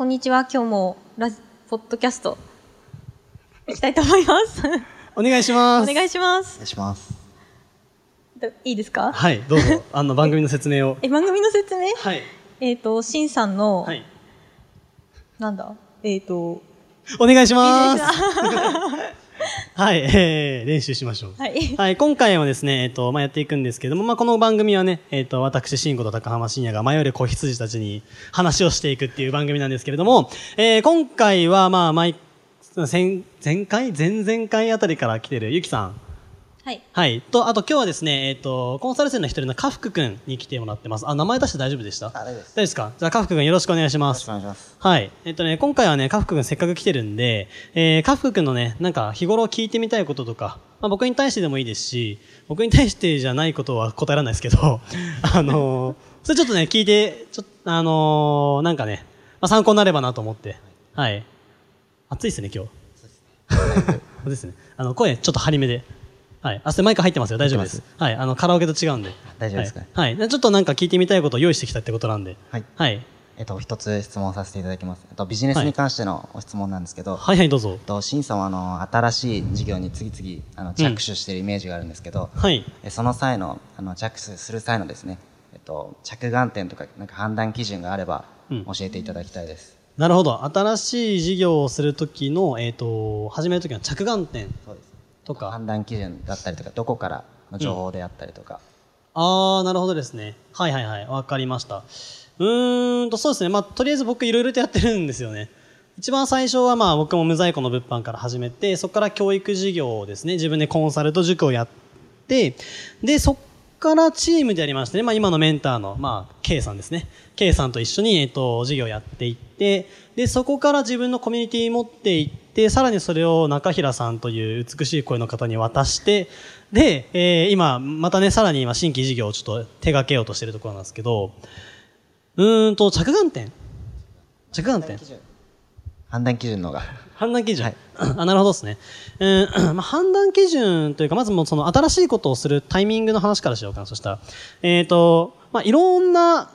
こんにちは。今日もラジポッドキャストいきたいと思います。お願いします。お願いしまおす。願いします。どいいですか？はい、どうぞ、あの、番組の説明を。え、番組の説明？はい。えっ、と、しんさんの、はい。なんだ？えっ、と、お願いします。はい、えー、練習しましょう。はい。はい、今回はですね、えっ、と、まあ、やっていくんですけども、まあ、この番組はね、えっ、と、私、慎吾と高浜深也が迷える子羊たちに話をしていくっていう番組なんですけれども、えー、今回は、まあ、毎、前、前回？前々回あたりから来てるゆきさん。はい。はい。と、あと今日はですね、えっ、と、コンサル生の一人のカフクくんに来てもらってます。あ、名前出して大丈夫でした？あ、大丈夫です。大丈夫ですか？じゃあ、カフクくんよろしくお願いしますよろしくお。願いします。はい。えっとね、今回はね、カフク君せっかく来てるんで、えー、カフク君のね、なんか日頃聞いてみたいこととか、まあ僕に対してでもいいですし、僕に対してじゃないことは答えられないですけど、あのーそれちょっとね、聞いて、ちょっと、あのーなんかね、まあ参考になればなと思って、はい。暑いですね、今日。そうで すね。あの、声ちょっと張り目で。はい。あ、それマイク入ってますよ。大丈夫です。はい。あの、カラオケと違うんで。大丈夫ですかはい。はい。ちょっとなんか聞いてみたいことを用意してきたってことなんで。はい。はい。えっと、一つ質問させていただきます。えっと、ビジネスに関してのご質問なんですけど、はいはい、どうぞえっ。と、シンさんは、あの、新しい事業に次々、あの、着手しているイメージがあるんですけど、はい。えその際の、あの、着手する際のですね、えっと、着眼点とか、なんか判断基準があれば、うん教えていただきたいです。なるほど。新しい事業をするときの、えっ、と、始めるときの着眼点そうです。とか。判断基準だったりとか、どこからの情報であったりとか、あー、なるほどですね。はいはいはい。わかりました。うーんと、そうですね。まあ、とりあえず僕いろいろとやってるんですよね。一番最初はまあ僕も無在庫の物販から始めて、そこから教育事業をですね、自分でコンサルと塾をやって、で、そこからチームでやりましてね、まあ今のメンターの、まあ、K さんですね。K さんと一緒に、えっ、と、事業やっていって、で、そこから自分のコミュニティ持っていって、さらにそれを中平さんという美しい声の方に渡して、で、えー今、またね、さらに今、新規事業をちょっと手掛けようとしてるところなんですけど、うーんと、着眼点。着眼点。判断基準のが、判断基準？はいあ、なるほどですね。うん、まあ、判断基準というか、まずもうその新しいことをするタイミングの話からしようかな、そしたら。えっ、と、まあ、いろんな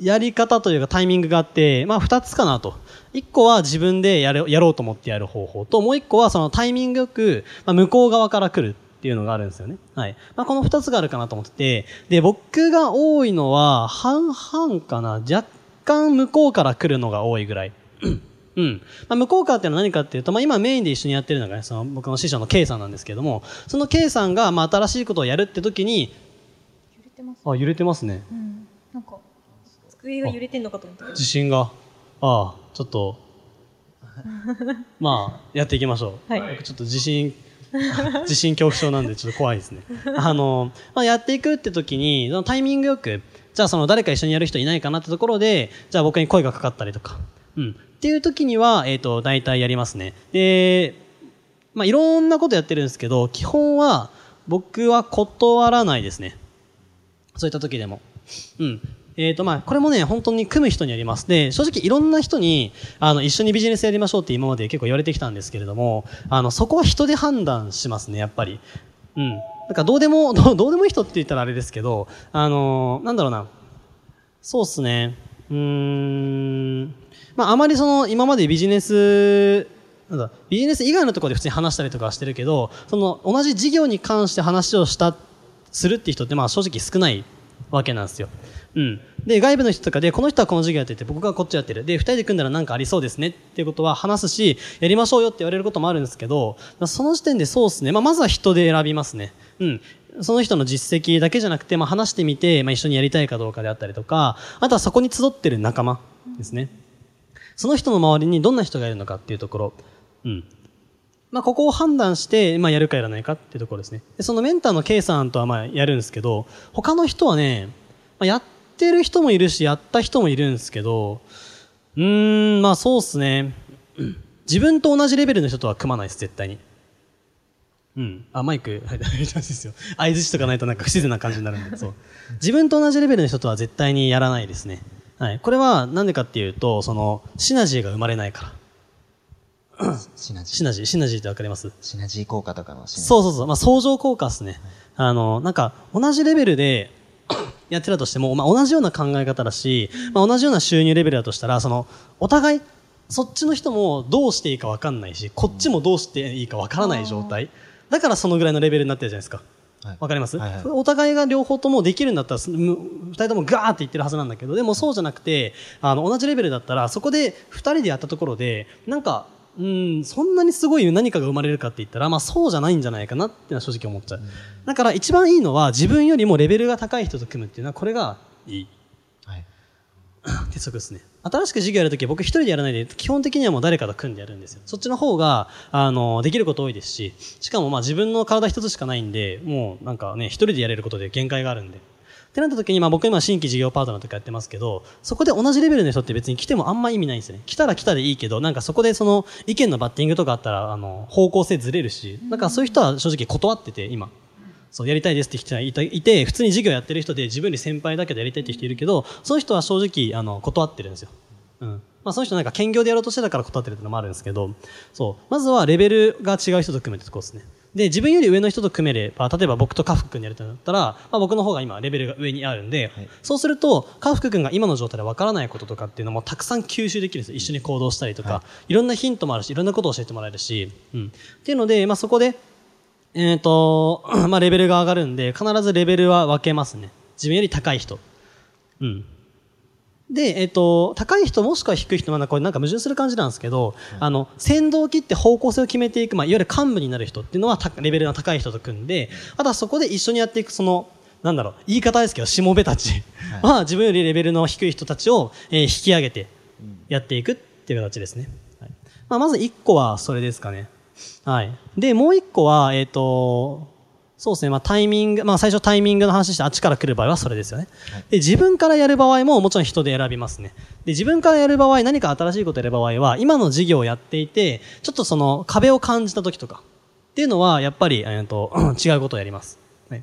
やり方というかタイミングがあって、まあ、二つかなと。一個は自分でやれやろうと思ってやる方法と、もう一個はそのタイミングよく、まあ、向こう側から来るっていうのがあるんですよね。はい。まあ、この二つがあるかなと思ってて、で、僕が多いのは、半々かな。若干向こうから来るのが多いぐらい。うん。まあ、向こう側っていうのは何かっていうと、まあ、今メインで一緒にやってるのがね、その僕の師匠の K さんなんですけれども、その K さんが、まあ、新しいことをやるって時に、揺れてます。あ、揺れてますね。うん。なんか、机が揺れてんのかと思った地震が。ああ、ちょっと、まあ、やっていきましょう。はい僕ちょっと地震、地震恐怖症なんでちょっと怖いですね。あの、まあ、やっていくって時に、そのタイミングよく、じゃあその誰か一緒にやる人いないかなってところで、じゃあ僕に声がかかったりとか、うん。っていう時には、えっ、と、大体やりますね。で、まあ、いろんなことやってるんですけど、基本は、僕は断らないですね。そういった時でも。うん。えっ、と、まあ、これもね、本当に組む人によります。で、正直いろんな人に、あの、一緒にビジネスやりましょうって今まで結構言われてきたんですけれども、あの、そこは人で判断しますね、やっぱり。うん。なんかどうでも、どうどうでもいい人って言ったらあれですけど、あの、なんだろうな。そうっすね。うーん。まあ、あまりその、今までビジネス、なんだ、ビジネス以外のところで普通に話したりとかしてるけど、その、同じ事業に関して話をした、するっていう人って、まあ、正直少ないわけなんですよ。うん。で、外部の人とかで、この人はこの事業やってて、僕がこっちやってる。で、二人で組んだらなんかありそうですねっていうことは話すし、やりましょうよって言われることもあるんですけど、その時点でそうですね。まあ、まずは人で選びますね。うん。その人の実績だけじゃなくて、まあ、話してみて、まあ、一緒にやりたいかどうかであったりとか、あとはそこに集ってる仲間ですね。その人の周りにどんな人がいるのかっていうところ。うん。まあ、ここを判断して、まあ、やるかやらないかっていうところですね。で、そのメンターの K さんとはまあ、やるんですけど、他の人はね、まあ、やってる人もいるし、やった人もいるんですけど、うーん、まあそうっすね。自分と同じレベルの人とは組まないです、絶対に。うん。あ、マイク、はい、大丈夫ですよ。相づちとかないとなんか不自然な感じになるんで、そう。自分と同じレベルの人とは絶対にやらないですね。はい。これはなんでかっていうと、その、シナジーが生まれないから。シナジー。シナジー、シナジーってわかります？シナジー効果とかの。そうそうそう。まあ、相乗効果ですね。あの、なんか、同じレベルで やってたとしても、まあ、同じような考え方だし、まあ、同じような収入レベルだとしたら、その、お互い、そっちの人もどうしていいか分かんないし、こっちもどうしていいか分からない状態。だからそのぐらいのレベルになってるじゃないですか。はいわかります、はいはいお互いが両方ともできるんだったら、すむ二人ともガーって言ってるはずなんだけど、でもそうじゃなくて、あの、同じレベルだったら、そこで二人でやったところで、なんか、うん、そんなにすごい何かが生まれるかって言ったら、まあそうじゃないんじゃないかなってのは正直思っちゃう。だから一番いいのは、自分よりもレベルが高い人と組むっていうのは、これがいい。鉄則ですね。新しく授業やるときは僕一人でやらないで、基本的にはもう誰かと組んでやるんですよ。そっちの方が、あの、できること多いですし、しかもまあ自分の体一つしかないんで、もうなんかね、一人でやれることで限界があるんで。ってなった時に、まあ僕今新規事業パートナーとかやってますけど、そこで同じレベルの人って別に来てもあんま意味ないんですよね。来たら来たでいいけど、なんかそこでその意見のバッティングとかあったら、あの、方向性ずれるし、だかそういう人は正直断ってて、今。そう、やりたいですって人がいて、普通に授業やってる人で自分より先輩だけどやりたいって人いるけど、その人は正直、あの、断ってるんですよ。うん。まあその人なんか兼業でやろうとしてたから断ってるってのもあるんですけど、そう。まずはレベルが違う人と組むってとこですね。で、自分より上の人と組めれば、例えば僕とカフク君にやるとなったら、まあ僕の方が今レベルが上にあるんで、はいそうすると、カフク君が今の状態でわからないこととかっていうのもたくさん吸収できるんですよ。一緒に行動したりとか、、はいろんなヒントもあるし、いろんなことを教えてもらえるし、うん。っていうので、まあそこで、えっ、と、まあレベルが上がるんで、必ずレベルは分けますね。自分より高い人。うん。で、えっ、と、高い人もしくは低い人、まだこれなんか矛盾する感じなんですけど、あの、先導を切って方向性を決めていく、まあ、いわゆる幹部になる人っていうのはたレベルの高い人と組んで、あとはそこで一緒にやっていく、その、なんだろう、言い方ですけど、しもべたちは、自分よりレベルの低い人たちを、えー引き上げてやっていくっていう形ですね。はいまあ、まず1個はそれですかね。はい。で、もう1個は、えっ、と、そうですね、まあ、タイミング、まあ、最初タイミングの話してあっちから来る場合はそれですよね。で、自分からやる場合ももちろん人で選びますね。で、自分からやる場合、何か新しいことをやる場合は、今の授業をやっていて、ちょっとその壁を感じた時とか、っていうのは、やっぱり、えっ、と、違うことをやります。はい。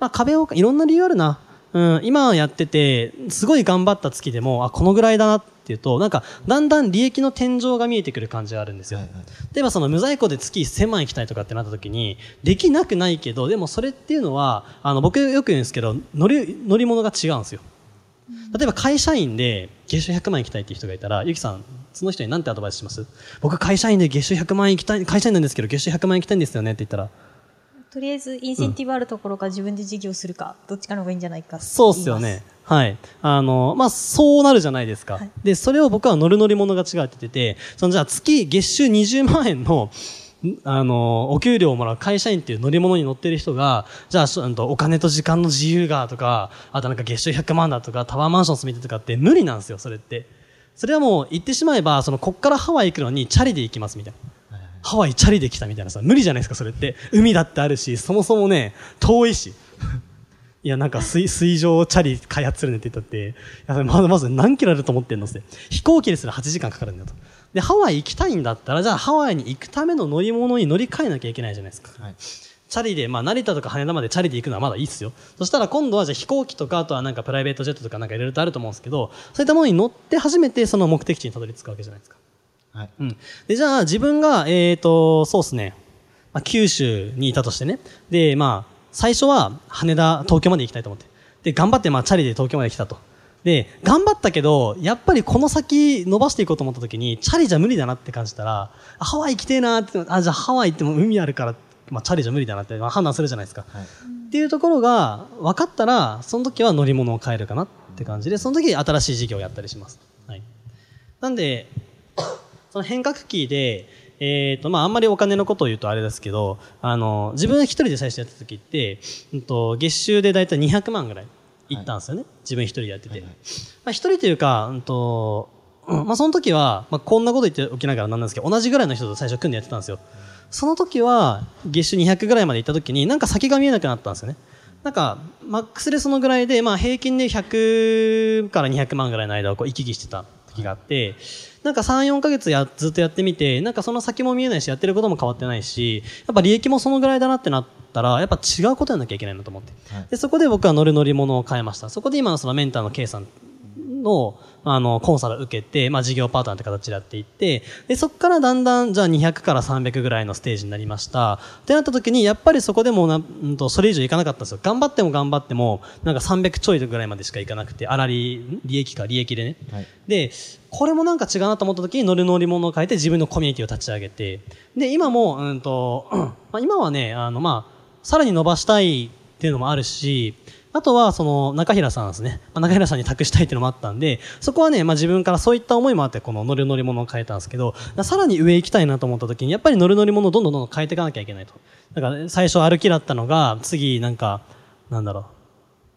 まあ、壁を、いろんな理由あるな。うん、今やってて、すごい頑張った月でも、あ、このぐらいだなっていうと、なんか、だんだん利益の天井が見えてくる感じがあるんですよ。はいはい例えばその無在庫で月1000万行きたいとかってなった時に、できなくないけど、でもそれっていうのは、あの、僕よく言うんですけど、乗り、乗り物が違うんですよ。例えば会社員で月収100万行きたいっていう人がいたら、ゆきさん、その人に何てアドバイスします？僕会社員で月収100万行きたい、会社員なんですけど月収100万行きたいんですよねって言ったら、とりあえず、インセンティブあるところか自分で事業するか、どっちかの方がいいんじゃないかそうっすよね。はい。あの、まあ、そうなるじゃないですか。はいで、それを僕は乗る乗り物が違うっててて、そのじゃあ月月収20万円の、んあの、お給料をもらう会社員っていう乗り物に乗ってる人が、じゃあ、お金と時間の自由がとか、あとなんか月収100万だとか、タワーマンション住みてとかって無理なんですよ、それって。それはもう言ってしまえば、その、こっからハワイ行くのにチャリで行きますみたいな。ハワイチャリで来たみたいなさ、無理じゃないですか、それって。海だってあるし、そもそもね、遠いし。いや、なんか水、水上チャリ開発するねって言ったって、まず、まず何キロあると思ってんのって。飛行機ですら8時間かかるんだよと。で、ハワイ行きたいんだったら、じゃあハワイに行くための乗り物に乗り換えなきゃいけないじゃないですか。はい。チャリで、まあ、成田とか羽田までチャリで行くのはまだいいっすよ。そしたら今度はじゃあ飛行機とか、あとはなんかプライベートジェットとかなんかいろいろとあると思うんですけど、そういったものに乗って初めてその目的地にたどり着くわけじゃないですか。はい。うん。で、じゃあ自分が、えっ、と、そうですね。まあ、九州にいたとしてね。で、まあ、最初は羽田、東京まで行きたいと思って。で、頑張ってまあ、チャリで東京まで来たと。で、頑張ったけど、やっぱりこの先伸ばしていこうと思った時に、チャリじゃ無理だなって感じたら、あハワイ行きてえなーって、あ、じゃあハワイ行っても海あるから、まあ、チャリじゃ無理だなって、まあ、判断するじゃないですか。はい。っていうところが分かったら、その時は乗り物を変えるかなって感じで、その時新しい事業をやったりします。はい。なんで、その変革期で、えっ、と、まあ、あんまりお金のことを言うとあれですけど、あの、自分一人で最初やった時って、うんと、月収でだいたい200万ぐらいいったんですよね。自分一人でやってて。はいはいまあ、一人というか、うんと、うんまあ、その時は、まあ、こんなこと言っておきながらなんなんですけど、同じぐらいの人と最初組んでやってたんですよ。その時は、月収200ぐらいまで行った時に、なんか先が見えなくなったんですよね。なんか、マックスでそのぐらいで、まあ平均で100から200万ぐらいの間をこう行き来してた時があって、なんか3、4ヶ月や、ずっとやってみて、なんかその先も見えないし、やってることも変わってないし、やっぱ利益もそのぐらいだなってなったら、やっぱ違うことやんなきゃいけないなと思って。はいで、そこで僕は乗る乗り物を変えました。そこで今のそのメンターの K さんの、あの、コンサルを受けて、まあ事業パートナーって形でやっていって、で、そこからだんだん、じゃあ200から300ぐらいのステージになりました。ってなった時に、やっぱりそこでもな、うんと、それ以上いかなかったんですよ。頑張っても頑張っても、なんか300ちょいぐらいまでしかいかなくて、粗利、ん利益か、利益でね。はいで、これもなんか違うなと思った時に乗る乗り物を変えて自分のコミュニティを立ち上げて、で、今も、うんと、まあ今はね、あの、まあ、さらに伸ばしたいっていうのもあるし、あとは、その、中平さんですね。まあ中平さんに託したいっていうのもあったんで、そこはね、まあ自分からそういった思いもあって、この乗る乗り物を変えたんですけど、さらに上行きたいなと思った時に、やっぱり乗る乗り物をどんどんどんどん変えていかなきゃいけないと。だから、最初歩きだったのが、次、なんか、なんだろう、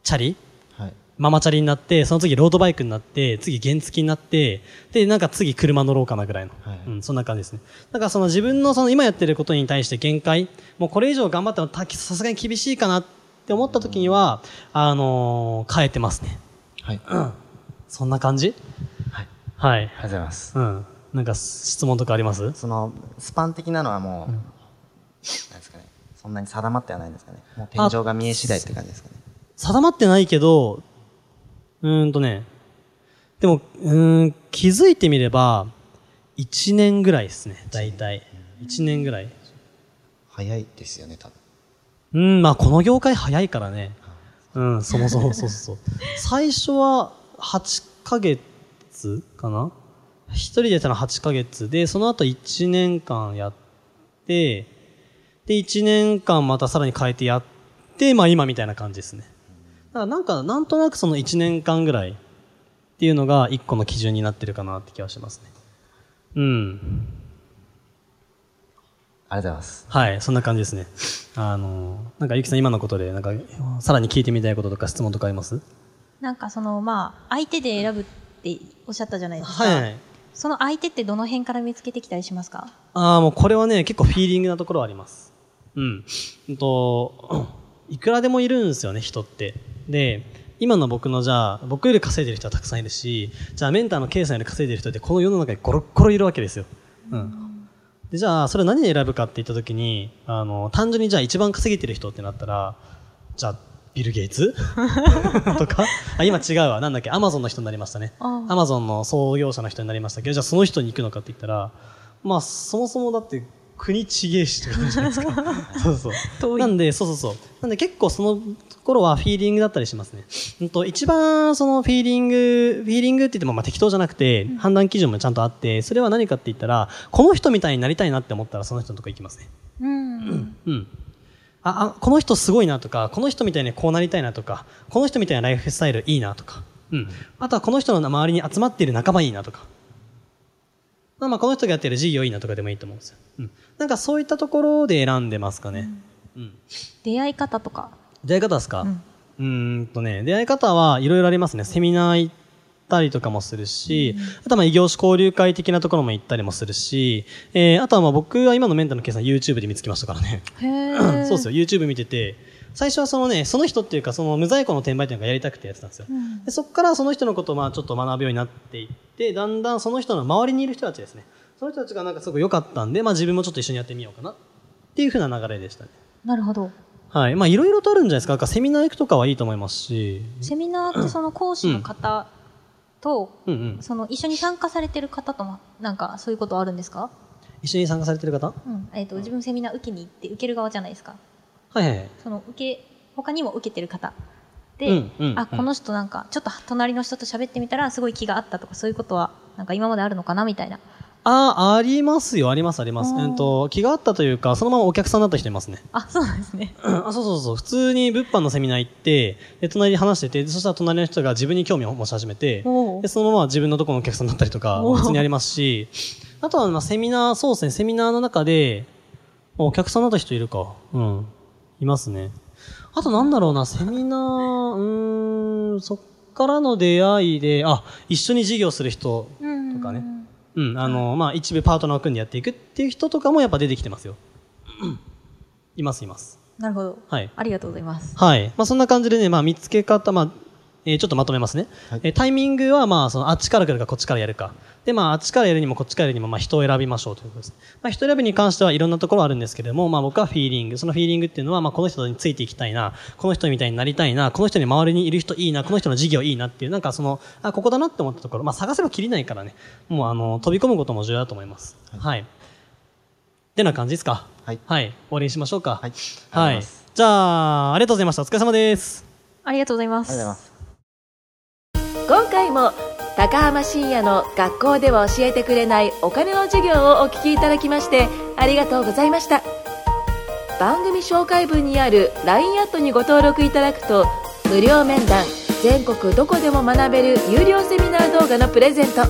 チャリ？はいママチャリになって、その次ロードバイクになって、次原付になって、で、なんか次車乗ろうかなぐらいの。はいうん、そんな感じですね。だからその自分のその今やってることに対して限界、もうこれ以上頑張ってもたさすがに厳しいかなって思った時には、あのー変えてますね。はいうん。そんな感じ？はいはい。ありがとうございますうん。なんか質問とかあります？そのスパン的なのはもう、なんですかねそんなに定まってはないんですかねもう天井が見え次第って感じですかね定まってないけど、うーんとね、でも、うーん、気づいてみれば、1年ぐらいですね、大体。1年ぐらい。早いですよね多分うん、まあこの業界早いからね。うん、そもそも、そうそうそう。最初は8ヶ月かな？一人でやったのは8ヶ月で、その後1年間やって、で、1年間またさらに変えてやって、まあ今みたいな感じですね。だからなんか、なんとなくその1年間ぐらいっていうのが一個の基準になってるかなって気はしますね。うん。ありがとうございますはい、そんな感じですね。あの、なんかゆきさん今のことで、なんか、さらに聞いてみたいこととか質問とかあります？なんかその、まあ、相手で選ぶっておっしゃったじゃないですか。はいはい。その相手ってどの辺から見つけてきたりしますか？ああ、もうこれはね、結構フィーリングなところはあります。うん。うんと、いくらでもいるんですよね、人って。で、今の僕のじゃあ、僕より稼いでる人はたくさんいるし、じゃあメンターの K さんより稼いでる人ってこの世の中にゴロッゴロいるわけですよ。うん。で、じゃあ、それ何で選ぶかって言ったときに、あの、単純にじゃあ一番稼げてる人ってなったら、じゃあ、ビル・ゲイツ？とか？あ、今違うわ。なんだっけ？アマゾンの人になりましたね。アマゾンの創業者の人になりましたけど、じゃあその人に行くのかって言ったら、まあ、そもそもだって、国ちげえしってことじゃないですか。そうそう。なんで、そうそうそう。なんで結構その頃はフィーリングだったりしますね。うんと、一番そのフィーリング、フィーリングって言ってもまあ適当じゃなくて、判断基準もちゃんとあって、それは何かって言ったら、この人みたいになりたいなって思ったらその人のとこ行きますね。うん。うん。あ、あ、この人すごいなとか、この人みたいにこうなりたいなとか、この人みたいなライフスタイルいいなとか、うん。あとはこの人の周りに集まっている仲間いいなとか。まあまあこの人がやってる事業いいなとかでもいいと思うんですよ。うん。なんかそういったところで選んでますかね。うん。出会い方とか。出会い方ですか、ううんーんとね、出会い方はいろいろありますね。セミナー行ったりとかもするし、あとはまあ異業種交流会的なところも行ったりもするし、えー、あとはまあ僕は今のメンターの計算 YouTube で見つけましたからね。へえ。そうですよ、YouTube 見てて、最初はそのね、その人っていうか、その無在庫の転売っていうのがやりたくてやってたんですよ。んでそこからその人のことをまあちょっと学ぶようになっていって、だんだんその人の周りにいる人たちですね。その人たちがなんかすごく良かったんで、まあ自分もちょっと一緒にやってみようかな。っていう風な流れでしたね。なるほど。はい。まあいろいろとあるんじゃないですか。なんかセミナー行くとかはいいと思いますし。セミナーってその講師の方と、うんうん。その一緒に参加されてる方とも、なんかそういうことあるんですか？一緒に参加されてる方？うん。えっ、と、自分セミナー受けに行って受ける側じゃないですか。はいはいはい。その受け、他にも受けてる方。で、うんうんあ、この人なんか、ちょっと隣の人と喋ってみたらすごい気があったとか、そういうことは、なんか今まであるのかなみたいな。ああ、ありますよ。あります、あります。えっと、気があったというか、そのままお客さんだった人いますね。あ、そうなんですね。あそうそうそう。普通に物販のセミナー行って、で、隣で話してて、でそしたら隣の人が自分に興味を持ち始めて、で、そのまま自分のところのお客さんだったりとか、普通にありますし、あとは、まあ、セミナー、そうですね、セミナーの中で、お客さんだった人いるか。うん。いますね。あとなんだろうな、セミナー、うーん、そっからの出会いで、あ、一緒に事業する人うんとかね。うん、あの、まあ、一部パートナーを組んでやっていくっていう人とかもやっぱ出てきてますよ。うんいます、います。なるほど。はい。ありがとうございます。はい。まあ、そんな感じでね、まあ、見つけ方、まあ、えーちょっとまとめますね。はいえータイミングは、まあ、その、あっちから来るか、こっちからやるか。で、まあ、あっちからやるにも、こっちからやるにも、まあ、人を選びましょうということです。まあ、人選びに関してはいろんなところあるんですけれども、まあ、僕はフィーリング。そのフィーリングっていうのは、まあ、この人についていきたいな、この人みたいになりたいな、この人に周りにいる人いいな、この人の事業いいなっていう、なんかその、あ、ここだなって思ったところ、まあ、探せばきりないからね、もう、あの、飛び込むことも重要だと思います。はい。ってな感じですか？はいはい。終わりにしましょうか。はいはいありがとうございます。じゃあ、ありがとうございました。お疲れ様です。ありがとうございまありがとうございす。ます。今回も高浜深也の学校では教えてくれないお金の授業をお聞きいただきましてありがとうございました。番組紹介文にある LINE アットにご登録いただくと無料面談全国どこでも学べる有料セミナー動画のプレゼント。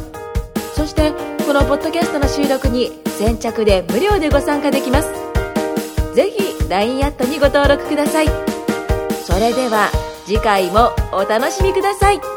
そしてこのポッドキャストの収録に先着で無料でご参加できます。ぜひ LINE アットにご登録ください。それでは次回もお楽しみください。